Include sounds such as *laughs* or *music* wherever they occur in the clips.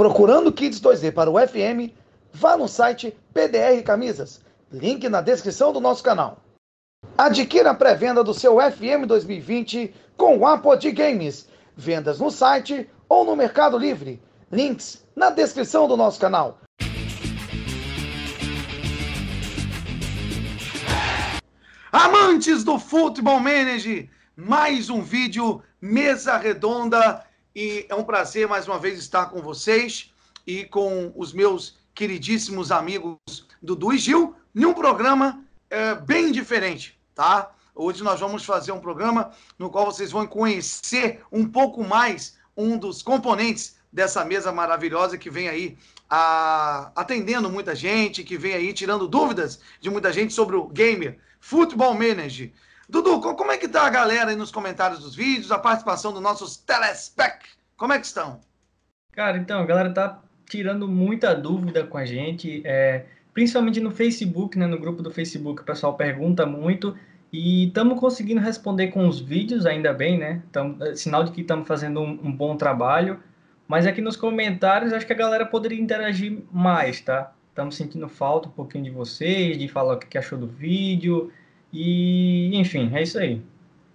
Procurando kits 2D para o FM, vá no site PDR Camisas, link na descrição do nosso canal. Adquira a pré-venda do seu FM 2020 com o Apod Games. Vendas no site ou no Mercado Livre. Links na descrição do nosso canal. Amantes do Futebol Manager, mais um vídeo mesa redonda e é um prazer mais uma vez estar com vocês e com os meus queridíssimos amigos Dudu e Gil um programa é, bem diferente, tá? Hoje nós vamos fazer um programa no qual vocês vão conhecer um pouco mais um dos componentes dessa mesa maravilhosa que vem aí a, atendendo muita gente, que vem aí tirando dúvidas de muita gente sobre o gamer, Futebol Manager. Dudu, como é que tá a galera aí nos comentários dos vídeos, a participação dos nossos telespec? Como é que estão? Cara, então, a galera tá tirando muita dúvida com a gente, é, principalmente no Facebook, né, no grupo do Facebook, o pessoal pergunta muito e estamos conseguindo responder com os vídeos, ainda bem, né? Tamo, é sinal de que estamos fazendo um, um, bom trabalho. Mas aqui nos comentários, acho que a galera poderia interagir mais, tá? Estamos sentindo falta um pouquinho de vocês, de falar o que achou do vídeo. E, enfim, é isso aí.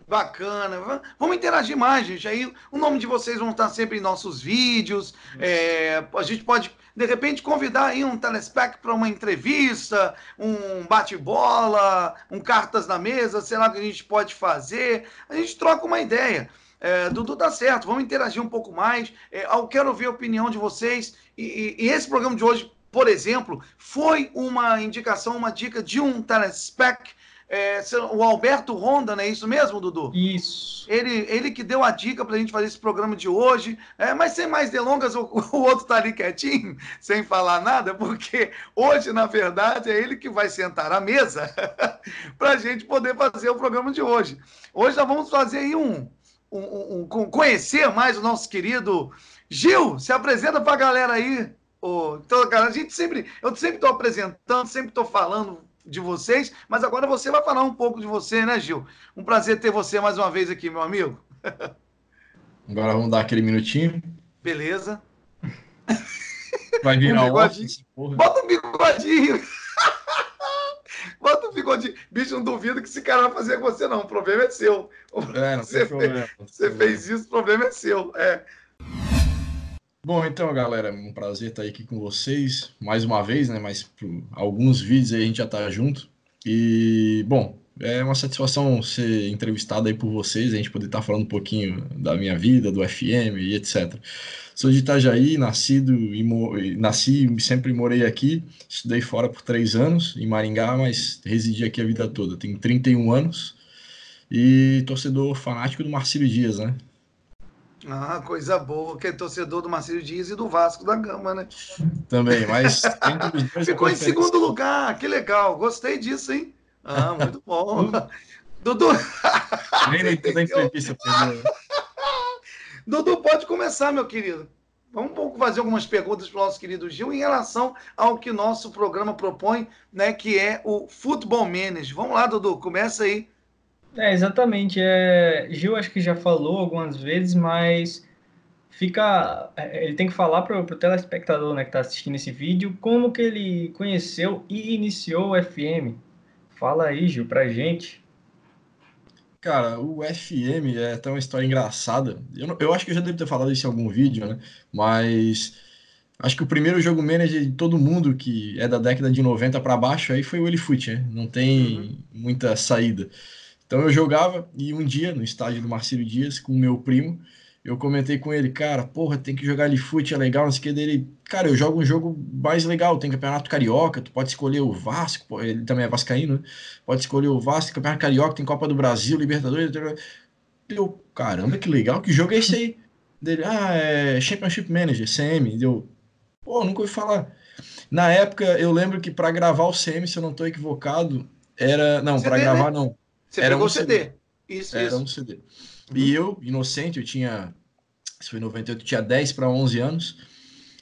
Bacana. Vamos interagir mais, gente. Aí o nome de vocês vão estar sempre em nossos vídeos. É, a gente pode, de repente, convidar aí um telespec para uma entrevista, um bate-bola, um cartas na mesa, sei lá o que a gente pode fazer. A gente troca uma ideia. É, Dudu tá certo, vamos interagir um pouco mais. É, eu quero ouvir a opinião de vocês. E, e, e esse programa de hoje, por exemplo, foi uma indicação, uma dica de um telespec é, o Alberto Ronda, não é isso mesmo, Dudu? Isso. Ele, ele que deu a dica para a gente fazer esse programa de hoje. É, mas sem mais delongas, o, *laughs* o outro tá ali quietinho, sem falar nada, porque hoje, na verdade, é ele que vai sentar à mesa *laughs* para a gente poder fazer o programa de hoje. Hoje nós vamos fazer aí um, um, um, um conhecer mais o nosso querido Gil. Se apresenta para a galera aí. Então, cara, a gente sempre, eu sempre estou apresentando, sempre estou falando de vocês, mas agora você vai falar um pouco de você, né, Gil? Um prazer ter você mais uma vez aqui, meu amigo. *laughs* Agora vamos dar aquele minutinho. Beleza. Vai virar um um Bota um bigodinho. *laughs* Bota um bigodinho. Bicho, não duvido que esse cara vai fazer com você, não. O problema é seu. É, você, fez, você fez isso, o problema é seu. É. Bom, então, galera, um prazer estar aqui com vocês mais uma vez, né? Mas alguns vídeos aí a gente já tá junto. E, bom, é uma satisfação ser entrevistado aí por vocês, a gente poder estar falando um pouquinho da minha vida, do FM e etc. Sou de Itajaí, nascido e nasci e sempre morei aqui. Estudei fora por três anos, em Maringá, mas residi aqui a vida toda. Tenho 31 anos e torcedor fanático do Marcílio Dias, né? Ah, coisa boa, que é torcedor do Marcelo Dias e do Vasco da Gama, né? Também, mas *laughs* Ficou em segundo lugar, que legal, gostei disso, hein? Ah, muito bom. *laughs* Dudu. Nem toda entrevista, *laughs* Dudu, pode começar, meu querido. Vamos pouco fazer algumas perguntas para o nosso querido Gil em relação ao que nosso programa propõe, né? Que é o Futebol Manager. Vamos lá, Dudu, começa aí. É, exatamente. É, Gil acho que já falou algumas vezes, mas fica. É, ele tem que falar para o telespectador né, que está assistindo esse vídeo como que ele conheceu e iniciou o FM. Fala aí, Gil, pra gente. Cara, o FM é até uma história engraçada. Eu, não, eu acho que eu já devo ter falado isso em algum vídeo, né? Mas acho que o primeiro jogo manager de todo mundo que é da década de 90 para baixo aí foi o Elifoot, né? Não tem uhum. muita saída. Então eu jogava e um dia, no estádio do Marcelo Dias, com o meu primo, eu comentei com ele, cara, porra, tem que jogar ali fute, é legal, não sei o que dele. Cara, eu jogo um jogo mais legal, tem campeonato carioca, tu pode escolher o Vasco, ele também é vascaíno, né? Pode escolher o Vasco, campeonato carioca, tem Copa do Brasil, Libertadores. Deu, caramba, que legal, que jogo é esse aí? Dele, ah, é Championship Manager, CM. Deu, pô, nunca ouvi falar. Na época, eu lembro que para gravar o CM, se eu não estou equivocado, era. Não, para gravar né? não. Você era pegou um CD. CD. Isso, era isso. um CD. E eu, inocente, eu tinha. Isso foi em 98, eu tinha 10 para 11 anos.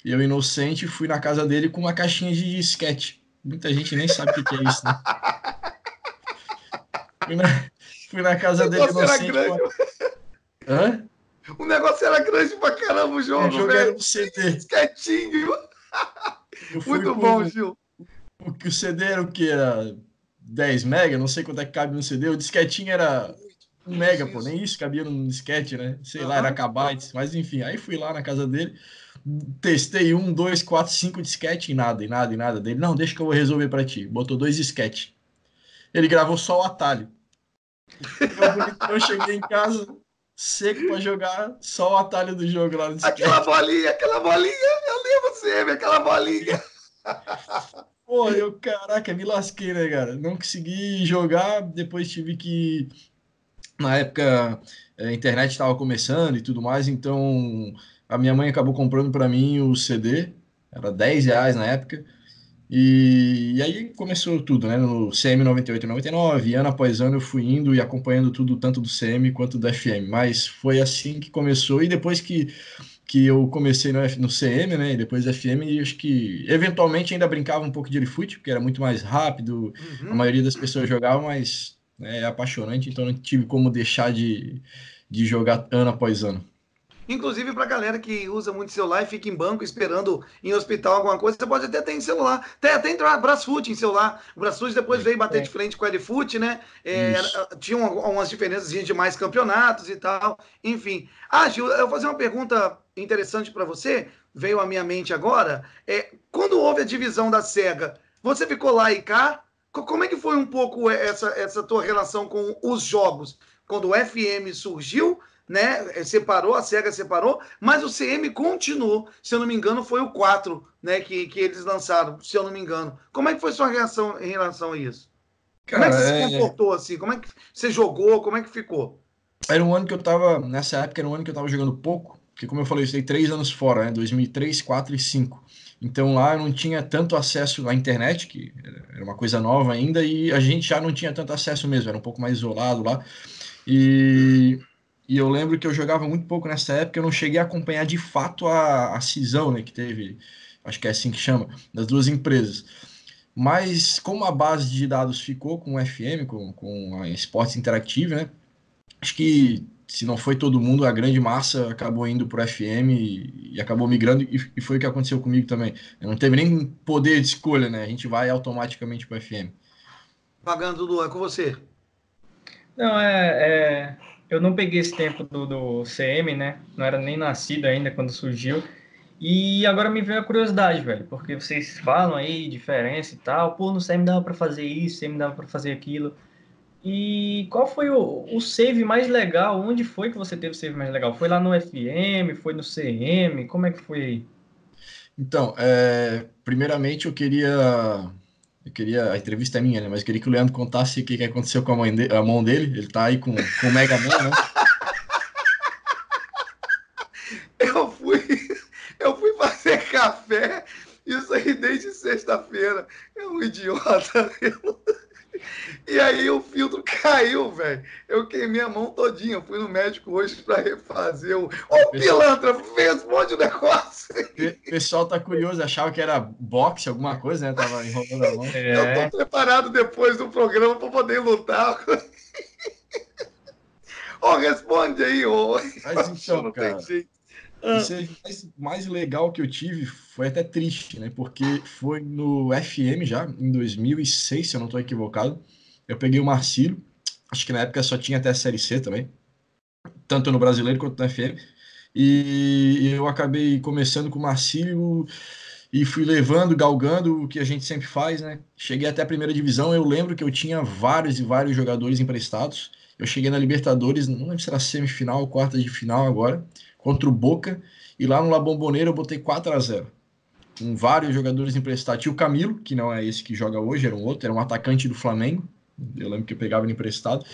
E eu, inocente, fui na casa dele com uma caixinha de disquete. Muita gente nem sabe o que, é isso, né? *laughs* fui, na, fui na casa dele inocente. Era grande. *laughs* Hã? O negócio era grande pra caramba o jogo, é, velho. era um CD. Quietinho. Muito bom, com... Gil. O, o CD era o que? Era 10 mega? Não sei quanto é que cabe no CD. O disquetinho era um mega, pô. Nem isso cabia num disquete, né? Sei uhum. lá, era kbytes. Mas enfim, aí fui lá na casa dele. Testei um, dois, quatro, cinco disquete e nada, e nada, e nada dele. Não, deixa que eu vou resolver para ti. Botou dois disquete. Ele gravou só o atalho. Eu, eu cheguei em casa, seco para jogar, só o atalho do jogo lá no disquete. Aquela bolinha, aquela bolinha, eu lembro sempre, aquela bolinha. *laughs* Pô, eu, caraca, me lasquei, né, cara? Não consegui jogar, depois tive que. Na época, a internet estava começando e tudo mais, então a minha mãe acabou comprando para mim o CD, era 10 reais na época. E, e, aí começou tudo, né? No CM 98 e 99, ano após ano eu fui indo e acompanhando tudo, tanto do CM quanto do FM. Mas foi assim que começou, e depois que, que eu comecei no, no CM, né? E depois FM, acho que eventualmente ainda brincava um pouco de foot, porque era muito mais rápido, uhum. a maioria das pessoas jogava, mas né, é apaixonante, então não tive como deixar de, de jogar ano após ano. Inclusive, para a galera que usa muito celular e fica em banco esperando em hospital alguma coisa, você pode até ter em celular. Tem até entrar Brasfoot em celular. O Brasfoot depois veio bater é. de frente com o Edfoot, né? É, tinha umas diferenças de mais campeonatos e tal. Enfim. Ah, Gil, eu vou fazer uma pergunta interessante para você. Veio à minha mente agora. É, quando houve a divisão da SEGA, você ficou lá e cá? Como é que foi um pouco essa, essa tua relação com os jogos? Quando o FM surgiu né? É, separou, a SEGA separou, mas o CM continuou. Se eu não me engano, foi o 4, né? Que, que eles lançaram, se eu não me engano. Como é que foi sua reação em relação a isso? Cara, como é que você é... se comportou assim? Como é que você jogou? Como é que ficou? Era um ano que eu tava, nessa época, era um ano que eu tava jogando pouco, porque como eu falei, eu estei três anos fora, né? 2003, 4 e 5. Então lá eu não tinha tanto acesso à internet, que era uma coisa nova ainda, e a gente já não tinha tanto acesso mesmo, era um pouco mais isolado lá. E e eu lembro que eu jogava muito pouco nessa época, eu não cheguei a acompanhar de fato a, a cisão né, que teve, acho que é assim que chama, das duas empresas. Mas como a base de dados ficou com o FM, com, com a Esportes Interactive, né? Acho que se não foi todo mundo, a grande massa acabou indo para o FM e, e, acabou migrando, e, e, foi o que aconteceu comigo também. Eu não teve nem poder de escolha, né? A gente vai automaticamente para o FM. Pagando, Lu, é com você. Não, é, é, eu não peguei esse tempo do, do CM, né? Não era nem nascido ainda quando surgiu. E agora me veio a curiosidade, velho, porque vocês falam aí diferença e tal. Pô, no CM dava para fazer isso, CM dava para fazer aquilo. E qual foi o, o save mais legal? Onde foi que você teve o save mais legal? Foi lá no FM? Foi no CM? Como é que foi aí? Então, é, primeiramente eu queria eu queria, a entrevista é minha, né? Mas eu queria que o Leandro contasse o que, que aconteceu com a, mãe de, a mão dele. Ele tá aí com, com o Mega Man, né? *laughs* eu fui, eu fui fazer café, isso aí desde sexta-feira. É um idiota. Eu... E aí o filtro *laughs* caiu, velho. Eu queimei a mão todinha. fui no médico hoje para refazer o. Ô, pilantra, responde o negócio. O pessoal tá curioso, achava que era boxe, alguma coisa, né? Tava enrolando a mão. É. Eu tô preparado depois do programa para poder lutar. *laughs* Ô, oh, responde aí, ô. Mas então, cara. O mais, mais legal que eu tive foi até triste, né? Porque foi no FM já, em 2006, se eu não estou equivocado. Eu peguei o Marcílio, acho que na época só tinha até a Série C também, tanto no brasileiro quanto no FM. E eu acabei começando com o Marcílio e fui levando, galgando o que a gente sempre faz, né? Cheguei até a primeira divisão, eu lembro que eu tinha vários e vários jogadores emprestados. Eu cheguei na Libertadores, não lembro se era semifinal ou quarta de final agora contra o Boca. E lá no La Bombonera eu botei 4 a 0 com vários jogadores emprestados. Tinha o Camilo, que não é esse que joga hoje, era um outro, era um atacante do Flamengo. Eu lembro que eu pegava ele emprestado.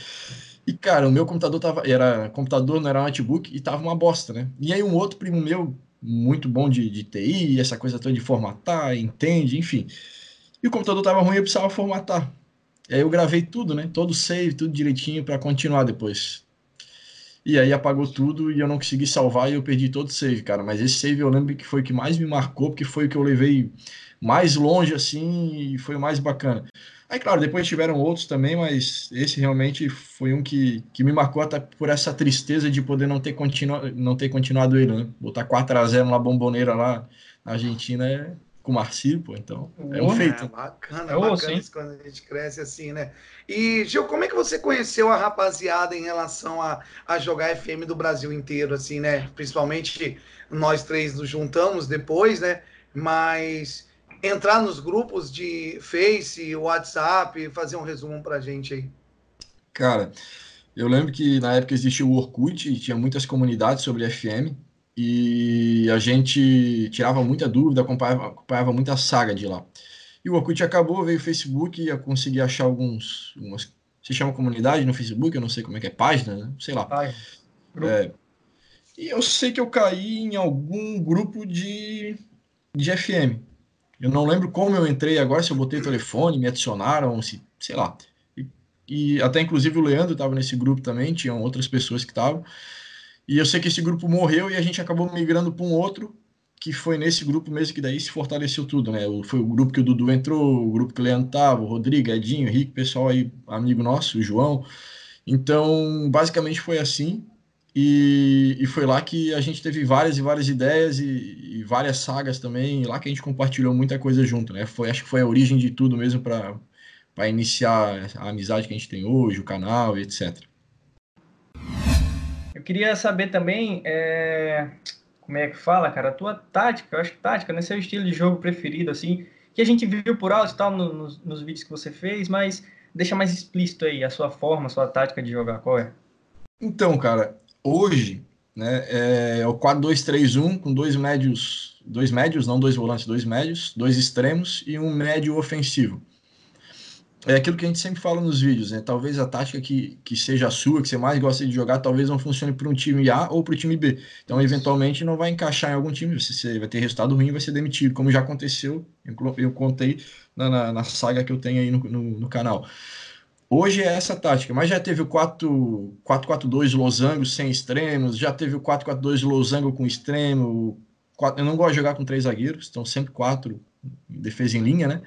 E, cara, o meu computador tava. Era computador, não era notebook, e tava uma bosta, né? E aí um outro primo meu, muito bom de, de TI, essa coisa toda de formatar, entende, enfim. E o computador tava ruim, eu precisava formatar. E aí eu gravei tudo, né? Todo save, tudo direitinho para continuar depois. E aí apagou tudo e eu não consegui salvar e eu perdi todo o save, cara. Mas esse save eu lembro que foi o que mais me marcou, porque foi o que eu levei mais longe, assim, e foi o mais bacana. Aí, claro, depois tiveram outros também, mas esse realmente foi um que, que me marcou até por essa tristeza de poder não ter, continu, não ter continuado ele, né? Botar 4x0 na bomboneira lá na Argentina é com o Marcílio, pô, então é um feito. É, bacana, é bacana isso quando a gente cresce assim, né? E, Gil, como é que você conheceu a rapaziada em relação a, a jogar FM do Brasil inteiro, assim, né? Principalmente nós três nos juntamos depois, né? Mas entrar nos grupos de Face, WhatsApp, fazer um resumo pra gente aí. Cara, eu lembro que na época existia o Orkut e tinha muitas comunidades sobre FM e a gente tirava muita dúvida, acompanhava, acompanhava muita saga de lá. E o Orkut acabou, veio o Facebook e eu consegui achar alguns. Umas, se chama comunidade no Facebook, eu não sei como é que é, página, né? sei lá. É, e eu sei que eu caí em algum grupo de, de FM. Eu não lembro como eu entrei agora, se eu botei o telefone, me adicionaram, se, sei lá. E, e até inclusive o Leandro estava nesse grupo também, tinham outras pessoas que estavam. E eu sei que esse grupo morreu e a gente acabou migrando para um outro, que foi nesse grupo mesmo que daí se fortaleceu tudo, né? Foi o grupo que o Dudu entrou, o grupo que o Leandro tava, o Rodrigo, Edinho, Henrique, pessoal aí, amigo nosso, o João. Então, basicamente foi assim. E, e, foi lá que a gente teve várias e várias ideias e, e, várias sagas também, lá que a gente compartilhou muita coisa junto, né? Foi, acho que foi a origem de tudo mesmo para iniciar a amizade que a gente tem hoje, o canal e etc. Queria saber também, é... como é que fala, cara, a tua tática, eu acho que tática, né? Seu estilo de jogo preferido, assim, que a gente viu por alto e tal no, nos, vídeos que você fez, mas deixa mais explícito aí a sua forma, a sua tática de jogar, qual é? Então, cara, hoje, né, é o 4-2-3-1 com dois médios, dois médios, não dois volantes, dois médios, dois extremos e um médio ofensivo é aquilo que a gente sempre fala nos vídeos, né? Talvez a tática que, que seja a sua, que você mais gosta de jogar, talvez não funcione para um time A ou para o time B. Então, eventualmente, não vai encaixar em algum time, você vai ter resultado ruim vai ser demitido, como já aconteceu, eu, eu contei na, na, na, saga que eu tenho aí no, no, no, canal. Hoje é essa tática, mas já teve o 4-4-2 losango sem extremos, já teve o 4-4-2 losango com extremo. 4, eu não gosto de jogar com três zagueiros, então sempre quatro defesa em linha, né?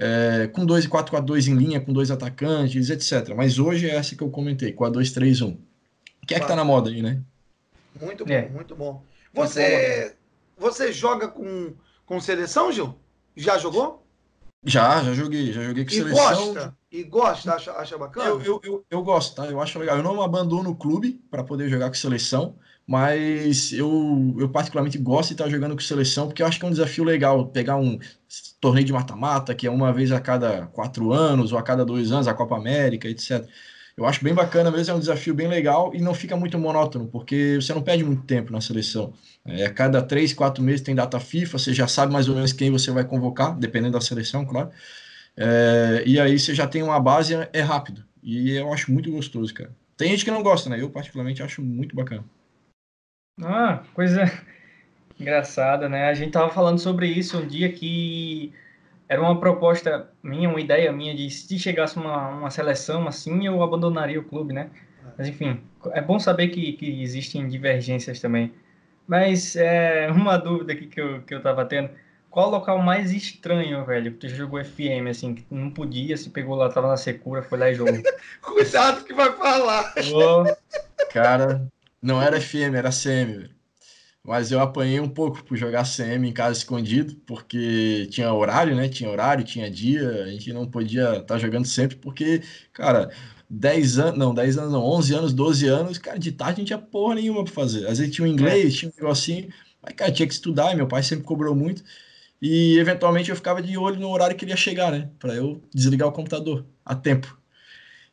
É, com 2 e 4 com a 2 em linha, com dois atacantes, etc. Mas hoje é essa que eu comentei, com a 2-3-1. Que é que tá na moda aí, né? Muito bom, é. muito bom. Você, você joga com, com seleção, Gil? Já jogou? Já, já joguei, já joguei com e seleção. Gosta? E gosta? Acha, acha bacana? Eu, eu, eu, eu, gosto, tá? Eu acho legal. Eu não abandono o clube para poder jogar com seleção, mas eu, eu particularmente gosto de estar jogando com seleção, porque eu acho que é um desafio legal pegar um torneio de mata-mata, que é uma vez a cada quatro anos ou a cada dois anos, a Copa América, etc. Eu acho bem bacana mesmo, é um desafio bem legal e não fica muito monótono, porque você não perde muito tempo na seleção. É, a cada três, quatro meses tem data FIFA, você já sabe mais ou menos quem você vai convocar, dependendo da seleção, claro. É, e aí você já tem uma base, é rápido. E eu acho muito gostoso, cara. Tem gente que não gosta, né? Eu, particularmente, acho muito bacana. Ah, coisa *laughs* engraçada, né? A gente tava falando sobre isso um dia que era uma proposta minha, uma ideia minha de se chegasse uma, uma seleção assim, eu abandonaria o clube, né? Mas enfim, é bom saber que, que existem divergências também. Mas é, *laughs* uma dúvida aqui que eu, que eu tava tendo. Qual o local mais estranho, velho, que tu jogou FM, assim, que não podia, se pegou lá, tava na secura, foi lá e jogou? *laughs* Cuidado que vai falar! Oh, cara, não era FM, era CM, velho. Mas eu apanhei um pouco por jogar CM em casa escondido, porque tinha horário, né? Tinha horário, tinha dia, a gente não podia estar tá jogando sempre, porque, cara, 10 anos, não, 10 anos não, 11 anos, 12 anos, cara, de tarde a gente tinha porra nenhuma pra fazer. Às vezes tinha um inglês, é. tinha um negocinho, mas, cara, tinha que estudar, e meu pai sempre cobrou muito. E eventualmente eu ficava de olho no horário que ele ia chegar, né? Para eu desligar o computador a tempo.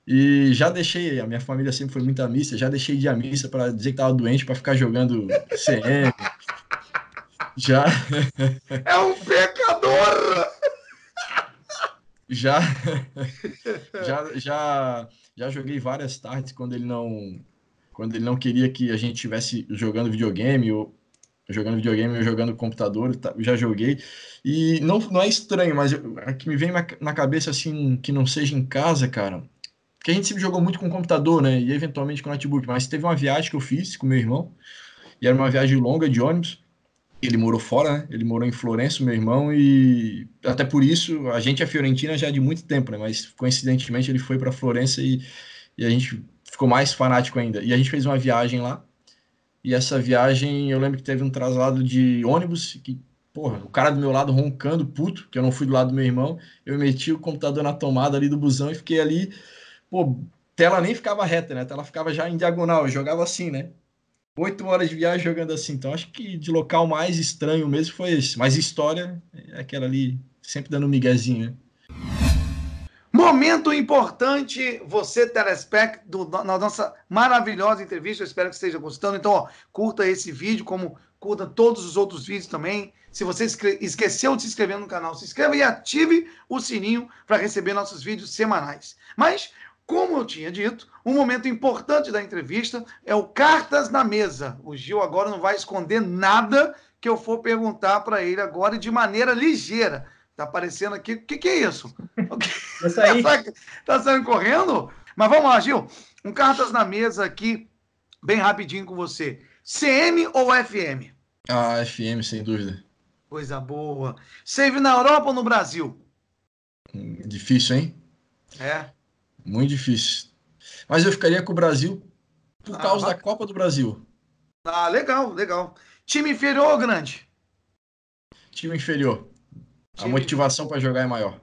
E já deixei, a minha família sempre foi muito missa, já deixei de à missa para dizer que tava doente para ficar jogando CM. *laughs* já. É um pecador! já, já, já, já joguei várias tardes quando ele não quando ele não queria que a gente estivesse jogando videogame ou jogando videogame ou jogando computador, tá, já joguei. E não, não é estranho, mas o que me vem na cabeça assim, que não seja em casa, cara, a gente sempre jogou muito com computador, né? E eventualmente com notebook. Mas teve uma viagem que eu fiz com meu irmão, e era uma viagem longa de ônibus. ele morou fora, né? Ele morou em Florença, meu irmão, e até por isso a gente é Fiorentina já de muito tempo, né? Mas coincidentemente ele foi para Florença e, e a gente ficou mais fanático ainda. E a gente fez uma viagem lá. E essa viagem eu lembro que teve um traslado de ônibus que porra, o cara do meu lado roncando, puto, que eu não fui do lado do meu irmão, eu meti o computador na tomada ali do busão e fiquei ali, pô, tela nem ficava reta, né? A tela ficava já em diagonal, eu jogava assim, né? Oito horas de viagem jogando assim. Então acho que de local mais estranho mesmo foi esse. Mas história é aquela ali, sempre dando um miguezinho, né? Momento importante, você, telespectador, na nossa maravilhosa entrevista. Eu espero que esteja gostando. Então, ó, curta esse vídeo, como curta todos os outros vídeos também. Se você esqueceu de se inscrever no canal, se inscreva e ative o sininho para receber nossos vídeos semanais. Mas, como eu tinha dito, um momento importante da entrevista é o Cartas na Mesa. O Gil agora não vai esconder nada que eu for perguntar para ele agora de maneira ligeira. Tá aparecendo aqui. O que, que é isso? *laughs* Isso aí. tá, *laughs* tá saindo correndo? Mas vamos lá, Gil. Um Cartas na Mesa aqui, bem rapidinho com você. CM ou FM? Ah, FM, sem dúvida. Coisa boa. Save na Europa ou no Brasil? Difícil, hein? É. Muito difícil. Mas eu ficaria com o Brasil por ah, causa da Copa do Brasil. Ah, legal, legal. Time inferior ou grande? Time inferior. Time... A motivação para jogar é maior.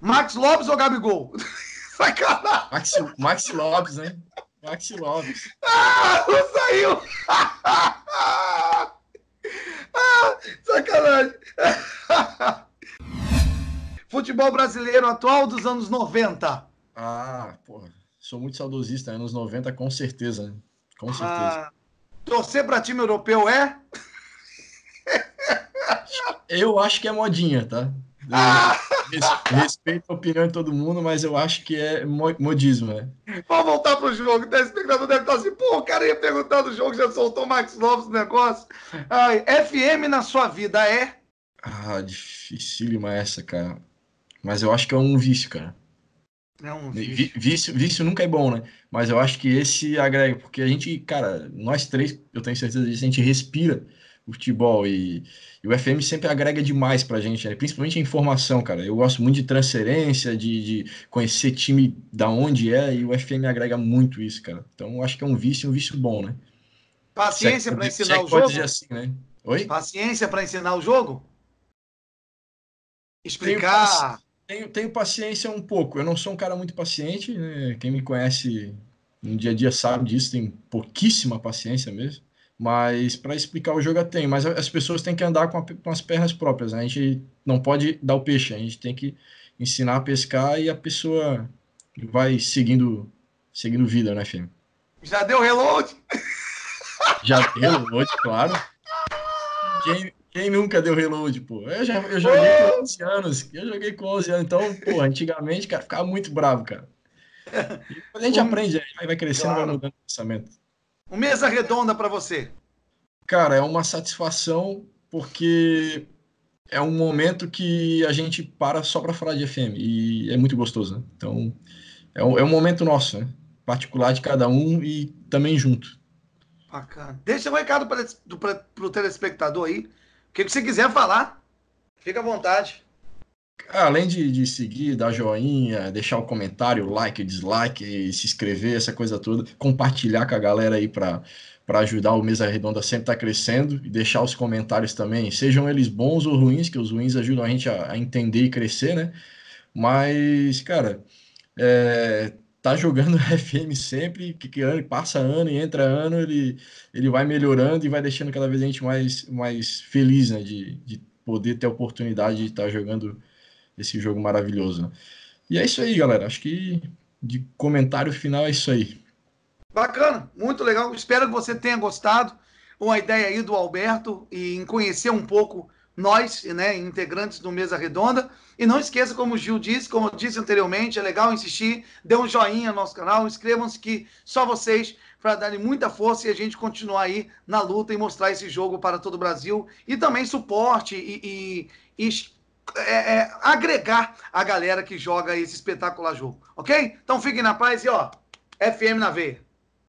Max Lopes ou Gabigol? *laughs* Sacanagem. Max, Max Lopes, né? Max Lopes. Ah, não saiu! *laughs* ah, sacanagem. *laughs* Futebol brasileiro atual dos anos 90. Ah, porra. Sou muito saudosista, anos 90, com certeza. Né? Com certeza. Ah, torcer para time europeu é? *laughs* Eu acho que é modinha, tá? Ah! *laughs* Respeito a opinião de todo mundo, mas eu acho que é modismo, né? Vamos voltar pro jogo. O espectador deve estar assim, pô, o cara ia perguntar do jogo, já soltou o Max Lopes no negócio. Ai, FM na sua vida é? Ah, dificílima essa, cara. Mas eu acho que é um vício, cara. É um vício. vício. Vício nunca é bom, né? Mas eu acho que esse agrega, porque a gente, cara, nós três, eu tenho certeza disso, a gente respira o futebol e, e, o FM sempre agrega demais pra gente, né? principalmente a informação, cara. Eu gosto muito de transferência, de, de, conhecer time da onde é, e o FM agrega muito isso, cara. Então eu acho que é um vício, um vício bom, né? Paciência é, para ensinar é o jogo. Assim, né? Oi? Paciência para ensinar o jogo? Explicar. Tenho, tenho, paciência um pouco. Eu não sou um cara muito paciente, né? Quem me conhece no dia a dia sabe disso, tem pouquíssima paciência mesmo. Mas para explicar o jogo eu tenho. Mas as pessoas têm que andar com, a, com as pernas próprias. Né? A gente não pode dar o peixe, a gente tem que ensinar a pescar e a pessoa vai seguindo, seguindo vida, né, filho? Já deu reload? Já deu reload, claro. Quem, quem nunca deu reload, pô? Eu, já, eu joguei com 11 anos. Eu joguei com 11 anos. Então, pô, antigamente, cara, ficava muito bravo, cara. E a gente um... aprende, aí vai crescendo, claro. vai mudando o pensamento. Um mesa redonda para você. Cara, é uma satisfação porque é um momento que a gente para só para falar de FM e é muito gostoso. Né? Então, é um, é um momento nosso, né? particular de cada um e também junto. Bacana. Deixa um recado para o telespectador aí. Que você quiser falar, fica à vontade. Além de, de seguir, dar joinha, deixar o comentário, like, dislike, se inscrever, essa coisa toda, compartilhar com a galera aí para para ajudar o Mesa Redonda sempre estar tá crescendo e deixar os comentários também, sejam eles bons ou ruins, que os ruins ajudam a gente a, a entender e crescer, né? Mas, cara, é, tá jogando *laughs* FM sempre, que, que passa ano e entra ano, ele, ele vai melhorando e vai deixando cada vez a gente mais, mais feliz, né? De, de poder ter a oportunidade de estar tá jogando esse jogo maravilhoso. Né? E é isso aí, galera. Acho que de comentário final é isso aí. Bacana, muito legal. Espero que você tenha gostado. Uma ideia aí do Alberto e em conhecer um pouco nós, né, integrantes do Mesa Redonda. E não esqueça, como o Gil disse, como eu disse anteriormente, é legal insistir, dê um joinha no nosso canal, inscrevam-se que só vocês para darem muita força e a gente continuar aí na luta e mostrar esse jogo para todo o Brasil e também suporte e, e, e é, é, agregar a galera que joga esse espetacular jogo, ok? Então fiquem na paz e ó, FM na veia.